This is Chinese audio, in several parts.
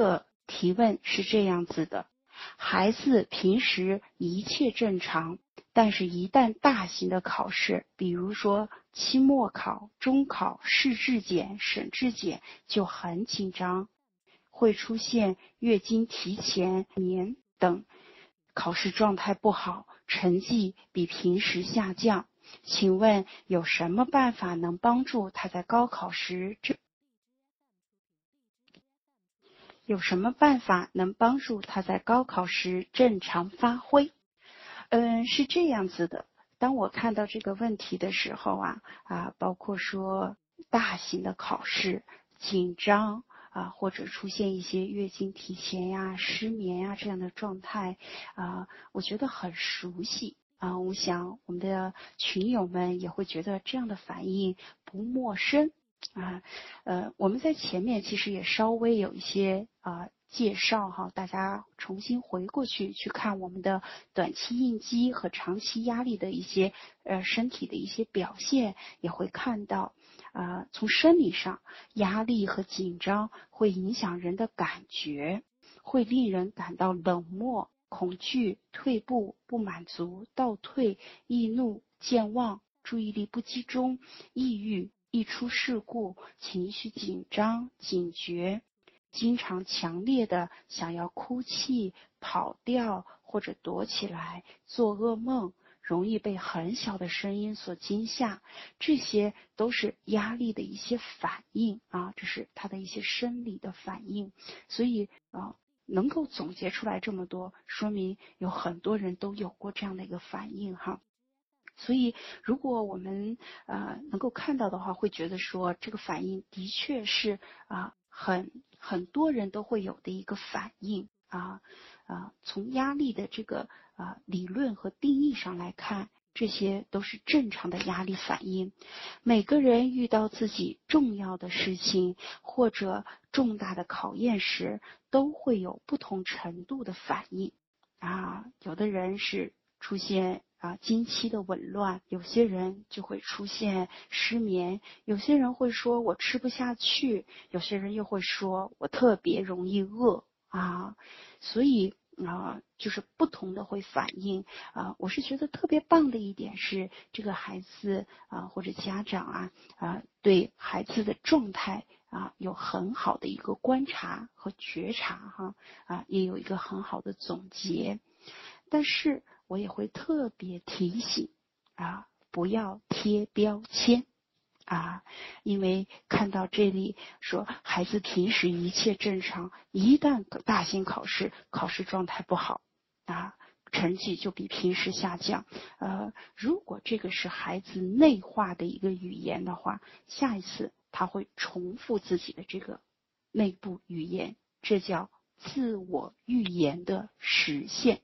个提问是这样子的：孩子平时一切正常，但是一旦大型的考试，比如说期末考、中考、市质检、省质检，就很紧张，会出现月经提前、年等，考试状态不好，成绩比平时下降。请问有什么办法能帮助他在高考时正？有什么办法能帮助他在高考时正常发挥？嗯，是这样子的。当我看到这个问题的时候啊啊，包括说大型的考试紧张啊，或者出现一些月经提前呀、失眠呀这样的状态啊，我觉得很熟悉。啊，我想我们的群友们也会觉得这样的反应不陌生啊。呃，我们在前面其实也稍微有一些啊介绍哈，大家重新回过去去看我们的短期应激和长期压力的一些呃身体的一些表现，也会看到啊，从生理上压力和紧张会影响人的感觉，会令人感到冷漠。恐惧、退步、不满足、倒退、易怒、健忘、注意力不集中、抑郁、一出事故、情绪紧张、警觉，经常强烈的想要哭泣、跑掉或者躲起来、做噩梦，容易被很小的声音所惊吓，这些都是压力的一些反应啊，这是他的一些生理的反应，所以啊。能够总结出来这么多，说明有很多人都有过这样的一个反应哈。所以，如果我们呃能够看到的话，会觉得说这个反应的确是啊很很多人都会有的一个反应啊啊。从压力的这个啊理论和定义上来看。这些都是正常的压力反应。每个人遇到自己重要的事情或者重大的考验时，都会有不同程度的反应。啊，有的人是出现啊经期的紊乱，有些人就会出现失眠，有些人会说我吃不下去，有些人又会说我特别容易饿啊，所以。啊，就是不同的会反应啊。我是觉得特别棒的一点是，这个孩子啊或者家长啊啊对孩子的状态啊有很好的一个观察和觉察哈啊也有一个很好的总结。但是我也会特别提醒啊，不要贴标签。啊，因为看到这里说孩子平时一切正常，一旦大型考试考试状态不好，啊，成绩就比平时下降。呃，如果这个是孩子内化的一个语言的话，下一次他会重复自己的这个内部语言，这叫自我预言的实现。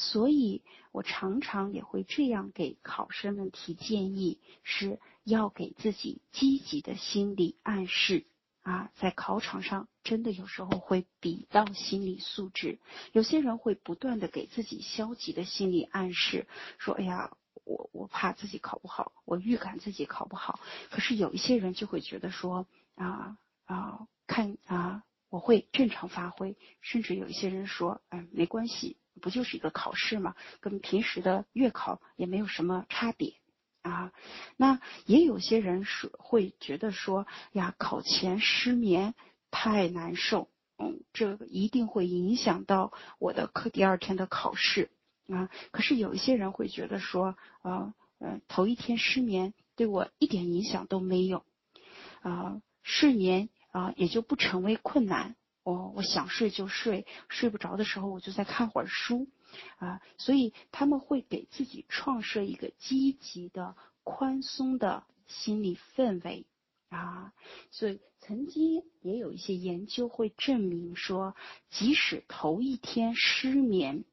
所以我常常也会这样给考生们提建议是。要给自己积极的心理暗示啊，在考场上真的有时候会比到心理素质。有些人会不断的给自己消极的心理暗示，说：“哎呀，我我怕自己考不好，我预感自己考不好。”可是有一些人就会觉得说：“啊啊，看啊，我会正常发挥。”甚至有一些人说：“哎，没关系，不就是一个考试嘛，跟平时的月考也没有什么差别。”啊，那也有些人是会觉得说呀，考前失眠太难受，嗯，这一定会影响到我的课第二天的考试啊。可是有一些人会觉得说，啊，呃，头一天失眠对我一点影响都没有，啊，睡眠啊也就不成为困难，我我想睡就睡，睡不着的时候我就再看会儿书。啊，所以他们会给自己创设一个积极的、宽松的心理氛围啊。所以曾经也有一些研究会证明说，即使头一天失眠，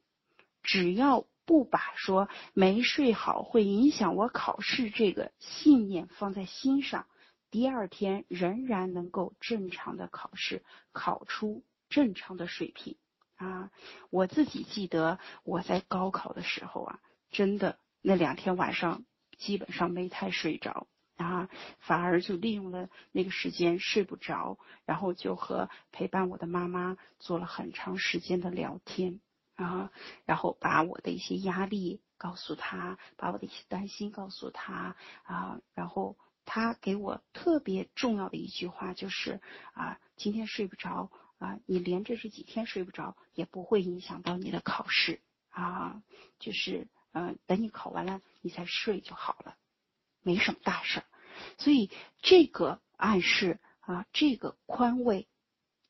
只要不把说没睡好会影响我考试这个信念放在心上，第二天仍然能够正常的考试，考出正常的水平。啊，我自己记得我在高考的时候啊，真的那两天晚上基本上没太睡着啊，反而就利用了那个时间睡不着，然后就和陪伴我的妈妈做了很长时间的聊天啊，然后把我的一些压力告诉他，把我的一些担心告诉他啊，然后他给我特别重要的一句话就是啊，今天睡不着啊，你连着这几天睡不着也不会影响到你的考试啊，就是嗯，等你考完了你再睡就好了。没什么大事儿，所以这个暗示啊，这个宽慰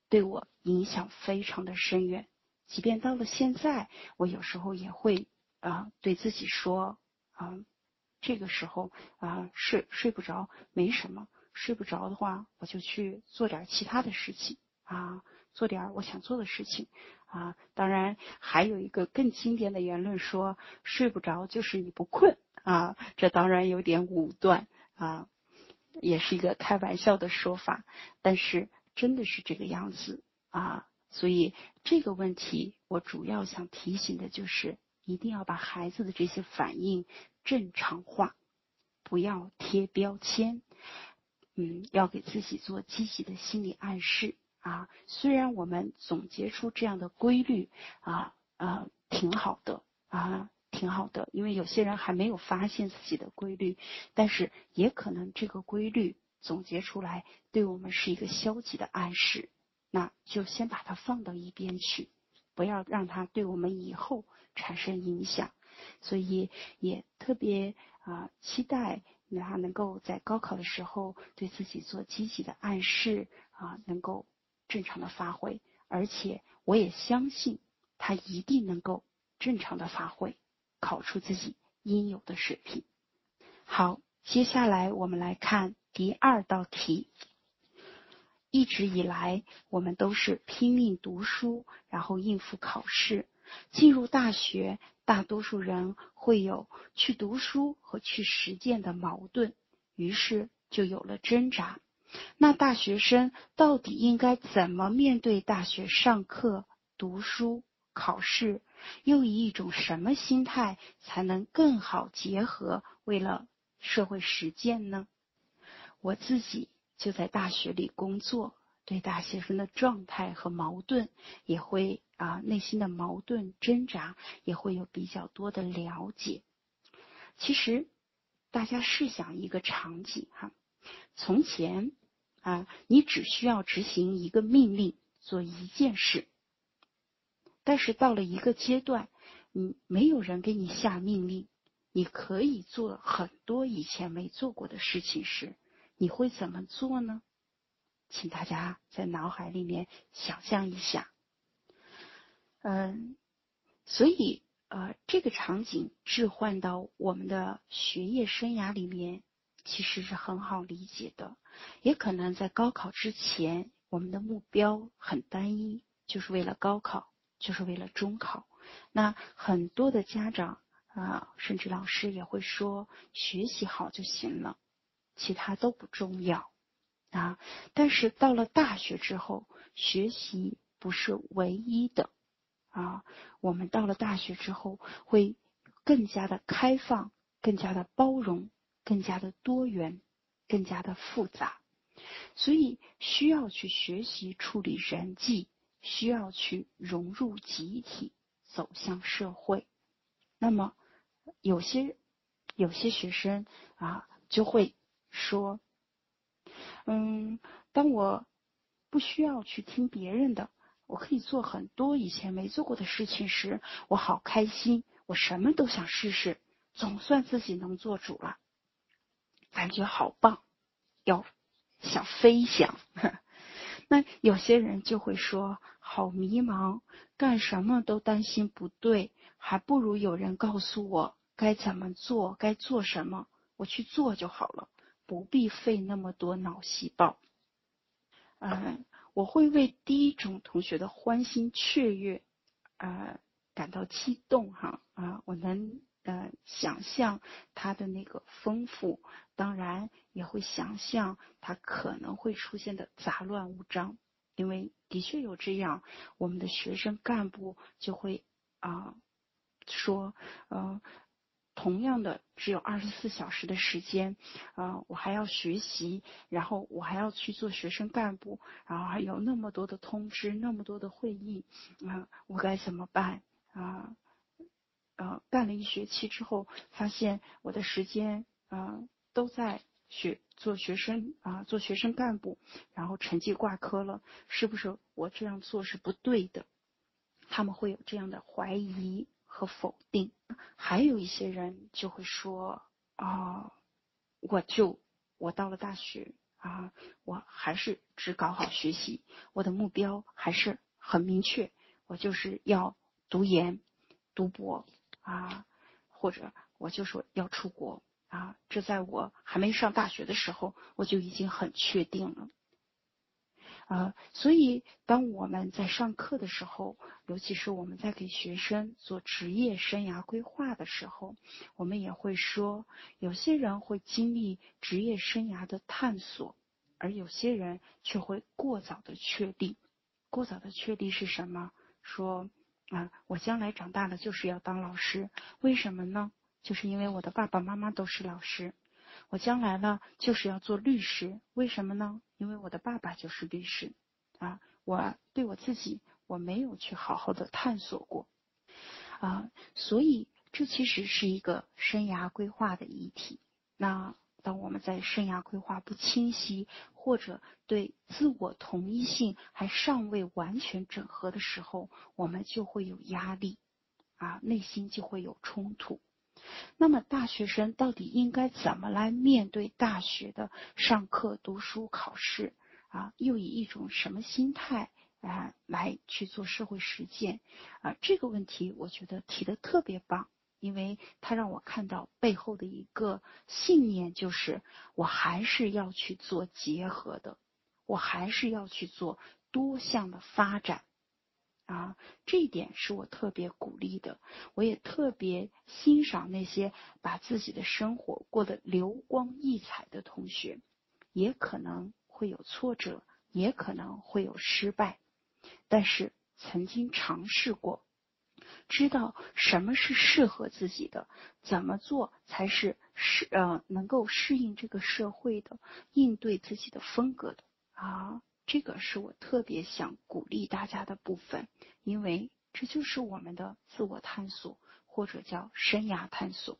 对我影响非常的深远。即便到了现在，我有时候也会啊对自己说啊，这个时候啊睡睡不着没什么，睡不着的话我就去做点其他的事情啊，做点我想做的事情啊。当然还有一个更经典的言论说，睡不着就是你不困。啊，这当然有点武断啊，也是一个开玩笑的说法，但是真的是这个样子啊。所以这个问题，我主要想提醒的就是，一定要把孩子的这些反应正常化，不要贴标签，嗯，要给自己做积极的心理暗示啊。虽然我们总结出这样的规律啊啊，挺好的啊。挺好的，因为有些人还没有发现自己的规律，但是也可能这个规律总结出来对我们是一个消极的暗示，那就先把它放到一边去，不要让它对我们以后产生影响。所以也特别啊期待他能够在高考的时候对自己做积极的暗示啊，能够正常的发挥，而且我也相信他一定能够正常的发挥。考出自己应有的水平。好，接下来我们来看第二道题。一直以来，我们都是拼命读书，然后应付考试。进入大学，大多数人会有去读书和去实践的矛盾，于是就有了挣扎。那大学生到底应该怎么面对大学上课、读书、考试？又以一种什么心态才能更好结合为了社会实践呢？我自己就在大学里工作，对大学生的状态和矛盾也会啊内心的矛盾挣扎也会有比较多的了解。其实大家试想一个场景哈，从前啊你只需要执行一个命令，做一件事。但是到了一个阶段，你没有人给你下命令，你可以做很多以前没做过的事情时，你会怎么做呢？请大家在脑海里面想象一下。嗯，所以呃，这个场景置换到我们的学业生涯里面，其实是很好理解的。也可能在高考之前，我们的目标很单一，就是为了高考。就是为了中考，那很多的家长啊，甚至老师也会说，学习好就行了，其他都不重要啊。但是到了大学之后，学习不是唯一的啊。我们到了大学之后，会更加的开放，更加的包容，更加的多元，更加的复杂，所以需要去学习处理人际。需要去融入集体，走向社会。那么，有些有些学生啊，就会说：“嗯，当我不需要去听别人的，我可以做很多以前没做过的事情时，我好开心，我什么都想试试，总算自己能做主了，感觉好棒，要想飞翔。”那有些人就会说：“好迷茫，干什么都担心不对，还不如有人告诉我该怎么做，该做什么，我去做就好了，不必费那么多脑细胞。”嗯，我会为第一种同学的欢欣雀跃，呃，感到激动哈啊，我能。呃，想象他的那个丰富，当然也会想象他可能会出现的杂乱无章，因为的确有这样，我们的学生干部就会啊说，呃，同样的只有二十四小时的时间，呃，我还要学习，然后我还要去做学生干部，然后还有那么多的通知，那么多的会议，啊，我该怎么办啊？呃，干了一学期之后，发现我的时间啊都在学做学生啊，做学生干部，然后成绩挂科了，是不是我这样做是不对的？他们会有这样的怀疑。和否定，还有一些人就会说啊，我就我到了大学啊，我还是只搞好学习，我的目标还是很明确，我就是要读研、读博啊，或者我就说要出国啊，这在我还没上大学的时候，我就已经很确定了。啊，所以当我们在上课的时候，尤其是我们在给学生做职业生涯规划的时候，我们也会说，有些人会经历职业生涯的探索，而有些人却会过早的确定。过早的确定是什么？说啊，我将来长大了就是要当老师，为什么呢？就是因为我的爸爸妈妈都是老师。我将来呢就是要做律师，为什么呢？因为我的爸爸就是律师，啊，我对我自己我没有去好好的探索过，啊，所以这其实是一个生涯规划的议题。那当我们在生涯规划不清晰，或者对自我同一性还尚未完全整合的时候，我们就会有压力，啊，内心就会有冲突。那么大学生到底应该怎么来面对大学的上课、读书、考试啊？又以一种什么心态啊来去做社会实践啊？这个问题我觉得提的特别棒，因为它让我看到背后的一个信念，就是我还是要去做结合的，我还是要去做多项的发展。啊，这一点是我特别鼓励的，我也特别欣赏那些把自己的生活过得流光溢彩的同学，也可能会有挫折，也可能会有失败，但是曾经尝试过，知道什么是适合自己的，怎么做才是适呃能够适应这个社会的，应对自己的风格的啊。这个是我特别想鼓励大家的部分，因为这就是我们的自我探索，或者叫生涯探索。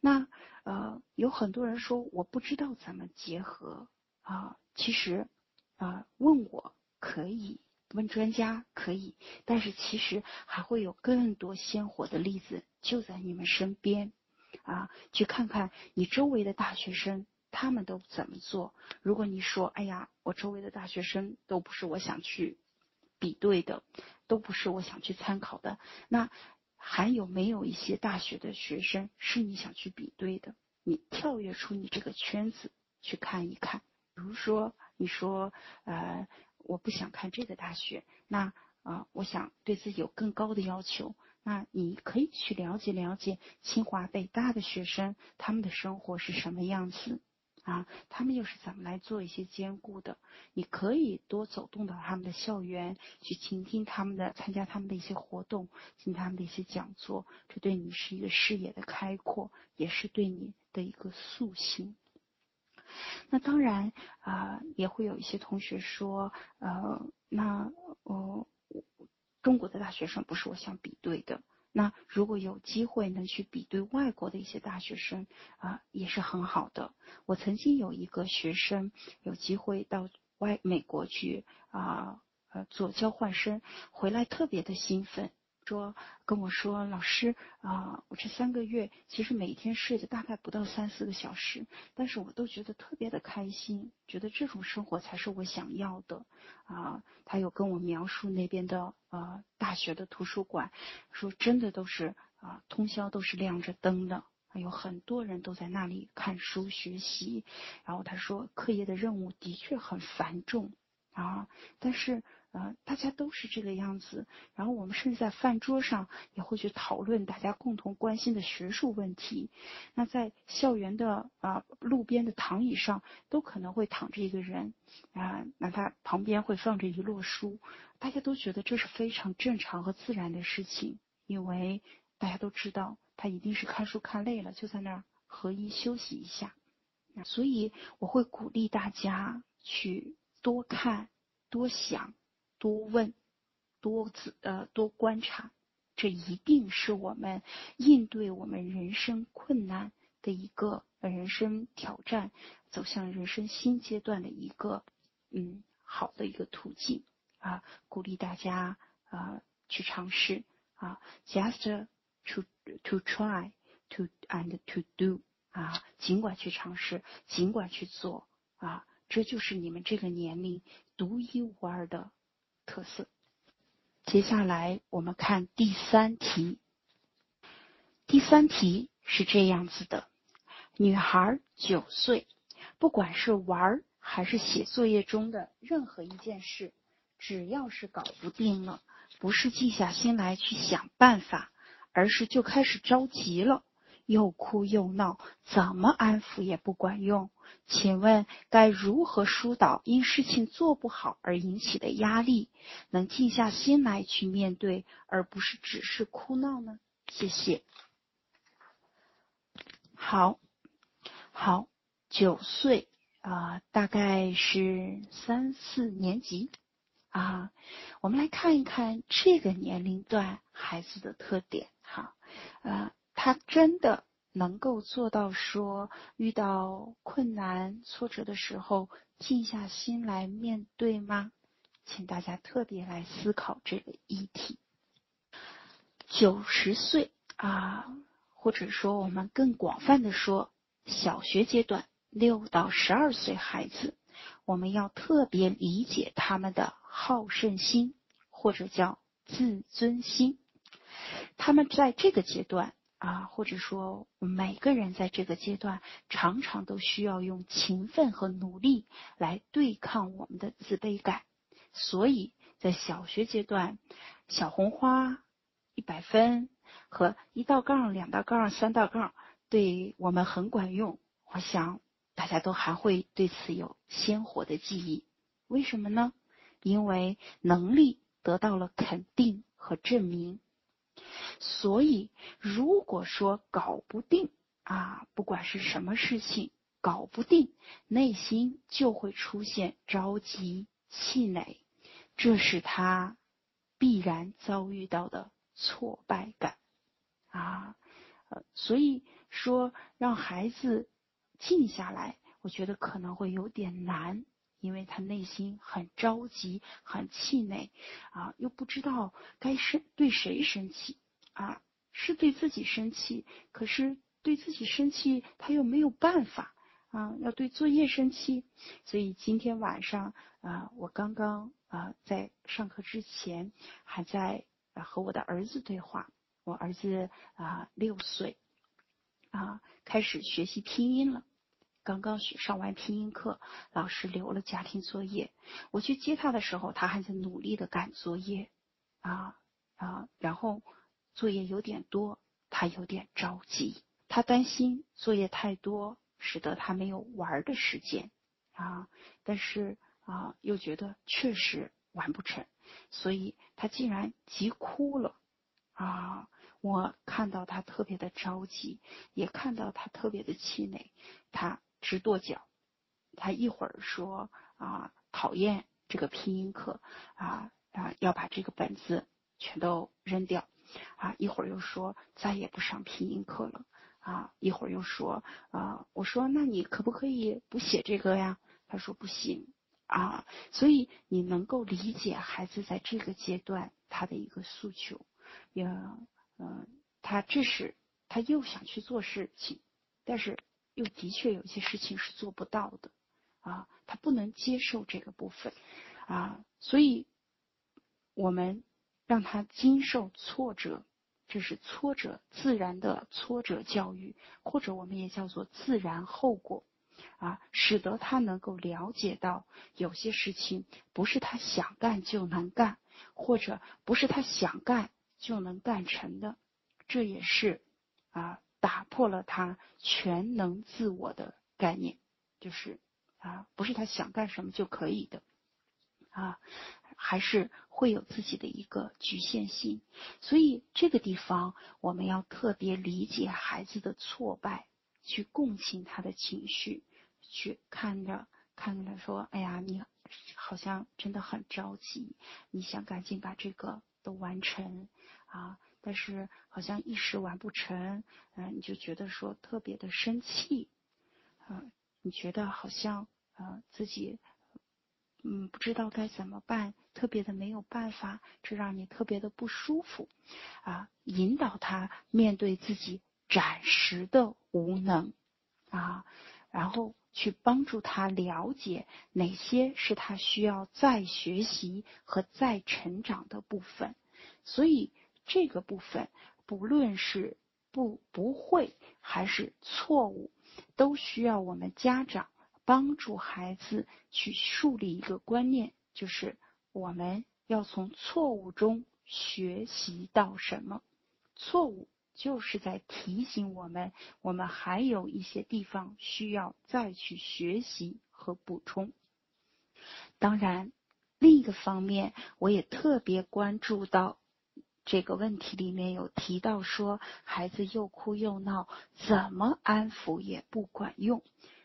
那呃，有很多人说我不知道怎么结合啊，其实啊，问我可以，问专家可以，但是其实还会有更多鲜活的例子就在你们身边啊，去看看你周围的大学生。他们都怎么做？如果你说，哎呀，我周围的大学生都不是我想去比对的，都不是我想去参考的，那还有没有一些大学的学生是你想去比对的？你跳跃出你这个圈子去看一看。比如说，你说，呃，我不想看这个大学，那啊，我想对自己有更高的要求。那你可以去了解了解清华北大的学生，他们的生活是什么样子。啊，他们又是怎么来做一些兼顾的？你可以多走动到他们的校园，去倾听他们的，参加他们的一些活动，听他们的一些讲座，这对你是一个视野的开阔，也是对你的一个塑形。那当然啊，也会有一些同学说，呃，那呃，中国的大学生不是我想比对的。那如果有机会能去比对外国的一些大学生啊，也是很好的。我曾经有一个学生有机会到外美国去啊呃做交换生，回来特别的兴奋。说跟我说，老师啊，我这三个月其实每天睡的大概不到三四个小时，但是我都觉得特别的开心，觉得这种生活才是我想要的啊。他有跟我描述那边的呃大学的图书馆，说真的都是啊通宵都是亮着灯的，有很多人都在那里看书学习。然后他说，课业的任务的确很繁重啊，但是。啊，大家都是这个样子。然后我们甚至在饭桌上也会去讨论大家共同关心的学术问题。那在校园的啊路边的躺椅上，都可能会躺着一个人啊，那他旁边会放着一摞书。大家都觉得这是非常正常和自然的事情，因为大家都知道他一定是看书看累了，就在那儿合一休息一下。那所以我会鼓励大家去多看、多想、多问、多自呃多观察，这一定是我们应对我们人生困难的一个人生挑战，走向人生新阶段的一个嗯好的一个途径啊！鼓励大家啊去尝试啊，just to to try to and to do。啊，尽管去尝试，尽管去做啊，这就是你们这个年龄独一无二的特色。接下来我们看第三题。第三题是这样子的：女孩九岁，不管是玩还是写作业中的任何一件事，只要是搞不定了，不是静下心来去想办法，而是就开始着急了。又哭又闹，怎么安抚也不管用。请问该如何疏导因事情做不好而引起的压力，能静下心来去面对，而不是只是哭闹呢？谢谢。好，好，九岁啊，大概是三四年级啊。我们来看一看这个年龄段孩子的特点哈，呃。他真的能够做到说，遇到困难挫折的时候，静下心来面对吗？请大家特别来思考这个议题。九十岁啊，或者说我们更广泛的说，小学阶段六到十二岁孩子，我们要特别理解他们的好胜心，或者叫自尊心。他们在这个阶段。啊，或者说每个人在这个阶段常常都需要用勤奋和努力来对抗我们的自卑感，所以在小学阶段，小红花一百分和一道杠、两道杠、三道杠对我们很管用。我想大家都还会对此有鲜活的记忆。为什么呢？因为能力得到了肯定和证明。所以，如果说搞不定啊，不管是什么事情搞不定，内心就会出现着急、气馁，这是他必然遭遇到的挫败感。啊。呃，所以说让孩子静下来，我觉得可能会有点难，因为他内心很着急、很气馁啊，又不知道该生对谁生气。啊，是对自己生气，可是对自己生气，他又没有办法啊，要对作业生气。所以今天晚上啊，我刚刚啊在上课之前还在和我的儿子对话。我儿子啊六岁啊开始学习拼音了，刚刚学上完拼音课，老师留了家庭作业。我去接他的时候，他还在努力的赶作业啊啊，然后。作业有点多，他有点着急，他担心作业太多，使得他没有玩的时间啊。但是啊，又觉得确实完不成，所以他竟然急哭了啊！我看到他特别的着急，也看到他特别的气馁，他直跺脚，他一会儿说啊讨厌这个拼音课啊啊要把这个本子全都扔掉。啊，一会儿又说再也不上拼音课了啊，一会儿又说啊，我说那你可不可以不写这个呀？他说不行啊，所以你能够理解孩子在这个阶段他的一个诉求，也嗯，他这是他又想去做事情，但是又的确有些事情是做不到的啊，他不能接受这个部分啊，所以我们。让他经受挫折，这是挫折自然的挫折教育，或者我们也叫做自然后果啊，使得他能够了解到有些事情不是他想干就能干，或者不是他想干就能干成的，这也是啊打破了他全能自我的概念，就是啊不是他想干什么就可以的啊，还是。会有自己的一个局限性，所以这个地方我们要特别理解孩子的挫败，去共情他的情绪，去看着看着说，哎呀，你好像真的很着急，你想赶紧把这个都完成啊，但是好像一时完不成，嗯，你就觉得说特别的生气，嗯，你觉得好像呃自己。嗯，不知道该怎么办，特别的没有办法，这让你特别的不舒服，啊，引导他面对自己暂时的无能，啊，然后去帮助他了解哪些是他需要再学习和再成长的部分，所以这个部分不论是不不会还是错误，都需要我们家长。帮助孩子去树立一个观念，就是我们要从错误中学习到什么？错误就是在提醒我们，我们还有一些地方需要再去学习和补充。当然，另一个方面，我也特别关注到这个问题里面有提到说，孩子又哭又闹，怎么安抚也不管用，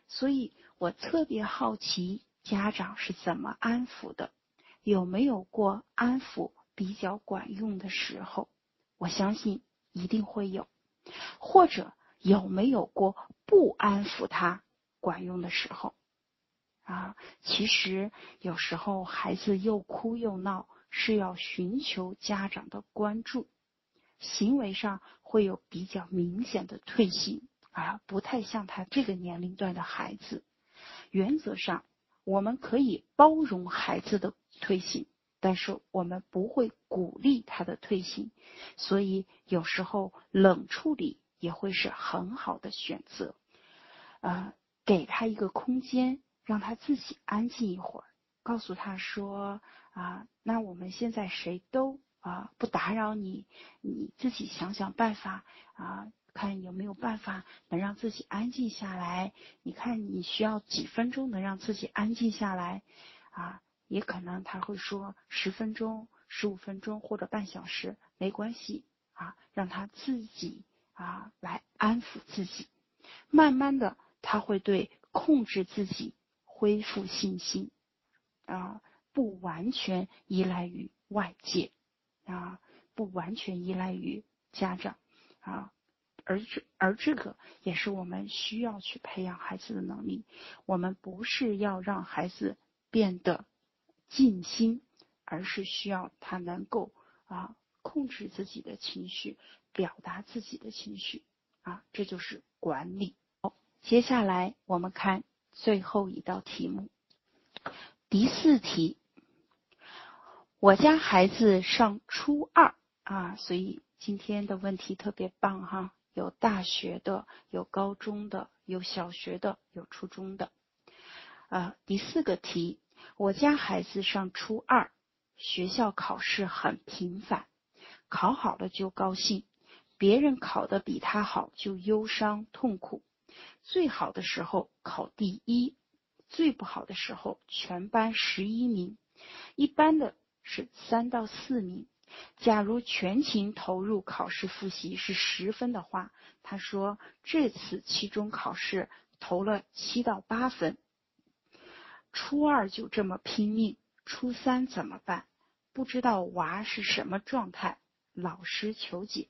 所以。我特别好奇家长是怎么安抚的，有没有过安抚比较管用的时候？我相信一定会有，或者有没有过不安抚他管用的时候？啊，其实有时候孩子又哭又闹，是要寻求家长的关注，行为上会有比较明显的退行，啊，不太像他这个年龄段的孩子。原则上，我们可以包容孩子的退行，但是我们不会鼓励他的退行。所以有时候冷处理也会是很好的选择。呃，给他一个空间，让他自己安静一会儿，告诉他说：“啊，那我们现在谁都啊不打扰你，你自己想想办法啊。”看有没有办法能让自己安静下来？你看你需要几分钟能让自己安静下来？啊，也可能他会说十分钟、十五分钟或者半小时，没关系啊，让他自己啊来安抚自己。慢慢的，他会对控制自己恢复信心啊，不完全依赖于外界啊，不完全依赖于家长啊。而这而这个也是我们需要去培养孩子的能力。我们不是要让孩子变得静心，而是需要他能够啊控制自己的情绪，表达自己的情绪啊，这就是管理。好，接下来我们看最后一道题目，第四题。我家孩子上初二啊，所以今天的问题特别棒哈。有大学的，有高中的，有小学的，有初中的。啊，第四个题，我家孩子上初二，学校考试很频繁，考好了就高兴，别人考的比他好就忧伤痛苦。最好的时候考第一，最不好的时候全班十一名，一般的是三到四名。假如全情投入考试复习是十分的话，他说这次期中考试投了七到八分。初二就这么拼命，初三怎么办？不知道娃是什么状态，老师求解。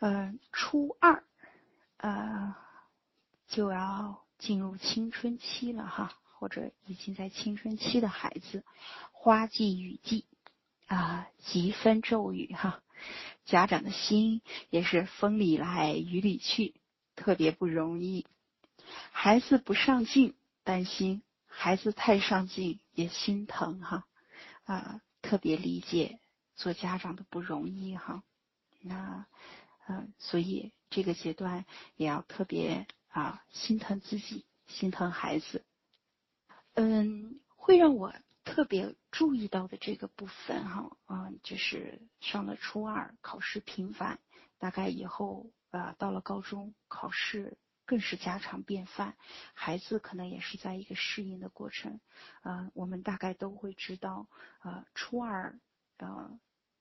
嗯，初二，呃，就要进入青春期了哈，或者已经在青春期的孩子，花季雨季。啊，疾风骤雨哈，家长的心也是风里来雨里去，特别不容易。孩子不上进，担心；孩子太上进，也心疼哈。啊，特别理解做家长的不容易哈。那，嗯，所以这个阶段也要特别啊心疼自己，心疼孩子。嗯，会让我。特别注意到的这个部分哈，嗯，就是上了初二，考试频繁，大概以后啊到了高中考试更是家常便饭。孩子可能也是在一个适应的过程。呃，我们大概都会知道，呃，初二，呃，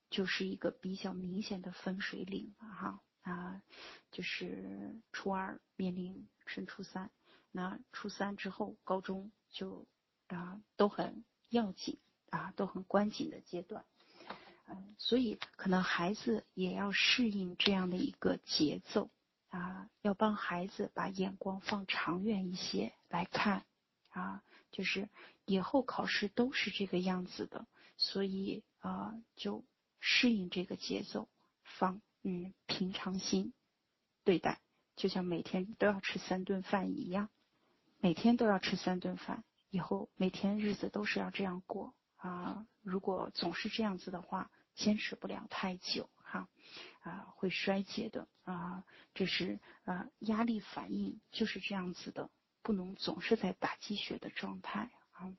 就是一个比较明显的分水岭了哈。啊，就是初二面临升初三，那初三之后高中就啊都很要紧啊，都很关紧的阶段。嗯，所以可能孩子也要适应这样的一个节奏啊，要帮孩子把眼光放长远一些来看啊，就是以后考试都是这个样子的，所以啊，就适应这个节奏，放嗯平常心对待，就像每天都要吃三顿饭一样，每天都要吃三顿饭，以后每天日子都是要这样过。啊，如果总是这样子的话，坚持不了太久哈，啊，会衰竭的啊，这是啊压力反应就是这样子的，不能总是在打鸡血的状态啊，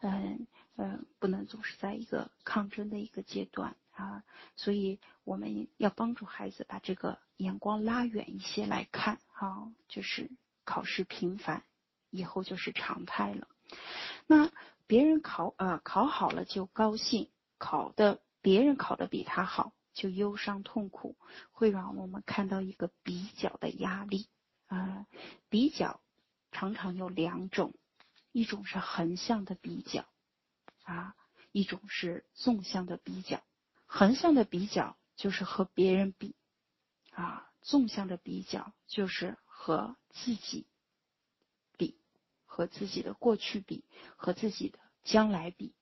嗯嗯，不能总是在一个抗争的一个阶段啊，所以我们要帮助孩子把这个眼光拉远一些来看哈，就是考试频繁以后就是常态了，那。别人考呃考好了就高兴，考的别人考的比他好就忧伤痛苦，会让我们看到一个比较的压力啊。比较常常有两种，一种是横向的比较啊，一种是纵向的比较。横向的比较就是和别人比啊，纵向的比较就是和自己比。和自己的过去比，和自己的将来比，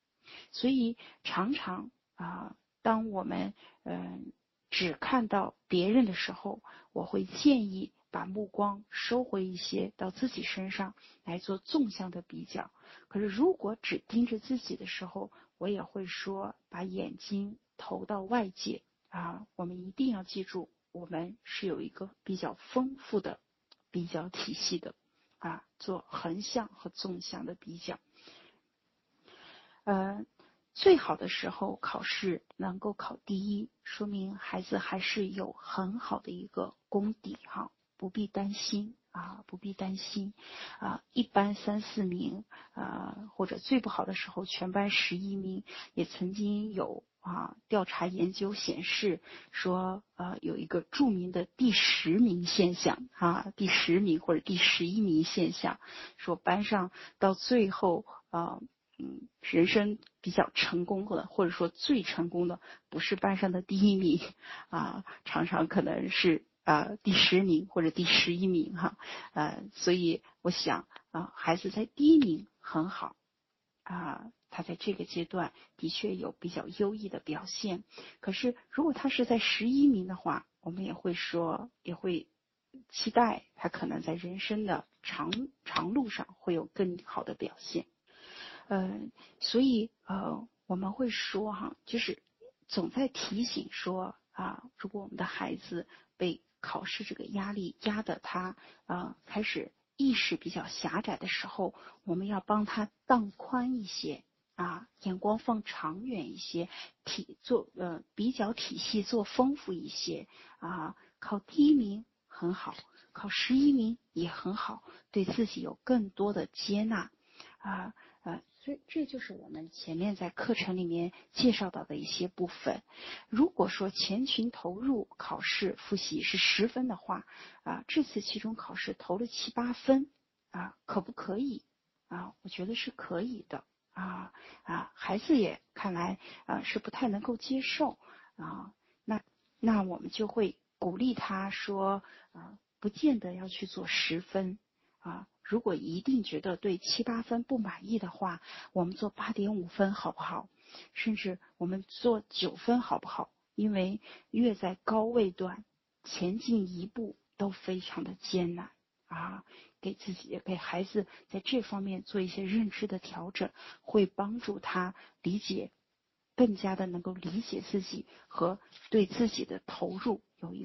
所以常常啊，当我们嗯只看到别人的时候，我会建议把目光收回一些到自己身上来做纵向的比较。可是如果只盯着自己的时候，我也会说把眼睛投到外界啊。我们一定要记住，我们是有一个比较丰富的比较体系的。啊，做横向和纵向的比较。呃，最好的时候考试能够考第一，说明孩子还是有很好的一个功底哈，不必担心啊，不必担心啊。一般三四名啊，或者最不好的时候全班十一名，也曾经有。啊，调查研究显示说，呃，有一个著名的第十名现象啊，第十名或者第十一名现象，说班上到最后啊，嗯，人生比较成功的，或者说最成功的，不是班上的第一名啊，常常可能是啊第十名或者第十一名哈，呃，所以我想啊，孩子在第一名很好啊。他在这个阶段的确有比较优异的表现，可是如果他是在十一名的话，我们也会说，也会期待他可能在人生的长长路上会有更好的表现。嗯，所以呃，我们会说哈，就是总在提醒说啊，如果我们的孩子被考试这个压力压得他啊开始意识比较狭窄的时候，我们要帮他荡宽一些。啊，眼光放长远一些，体做呃比较体系做丰富一些啊，考第一名很好，考十一名也很好，对自己有更多的接纳啊啊，所以这就是我们前面在课程里面介绍到的一些部分。如果说前群投入考试复习是十分的话啊，这次期中考试投了七八分啊，可不可以啊？我觉得是可以的。啊啊，孩子也看来啊是不太能够接受啊，那那我们就会鼓励他说啊，不见得要去做十分啊，如果一定觉得对七八分不满意的话，我们做八点五分好不好？甚至我们做九分好不好？因为越在高位段前进一步都非常的艰难啊。给自己、给孩子在这方面做一些认知的调整，会帮助他理解，更加的能够理解自己和对自己的投入有一个